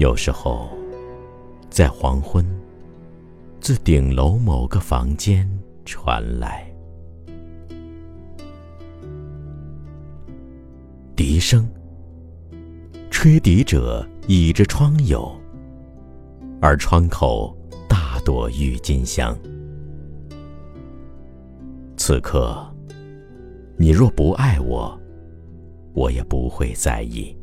有时候，在黄昏，自顶楼某个房间传来笛声，吹笛者倚着窗牖。而窗口大朵郁金香。此刻，你若不爱我，我也不会在意。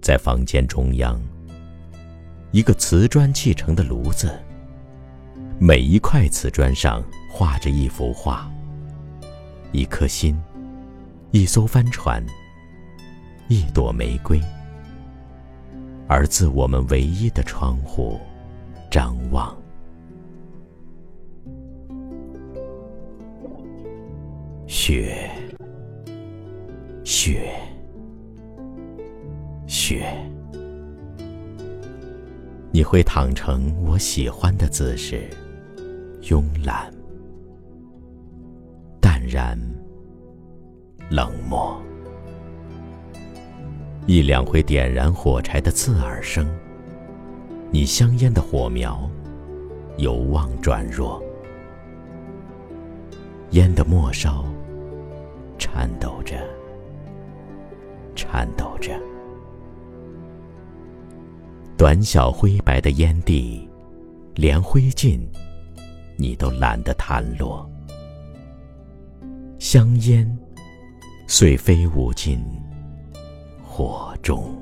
在房间中央，一个瓷砖砌成的炉子，每一块瓷砖上画着一幅画，一颗心，一艘帆船，一朵玫瑰。而自我们唯一的窗户张望，雪，雪，雪，你会躺成我喜欢的姿势，慵懒、淡然、冷漠。一两回点燃火柴的刺耳声，你香烟的火苗有望转弱，烟的末梢颤抖着，颤抖着，短小灰白的烟蒂，连灰烬你都懒得弹落，香烟虽飞舞尽。火中。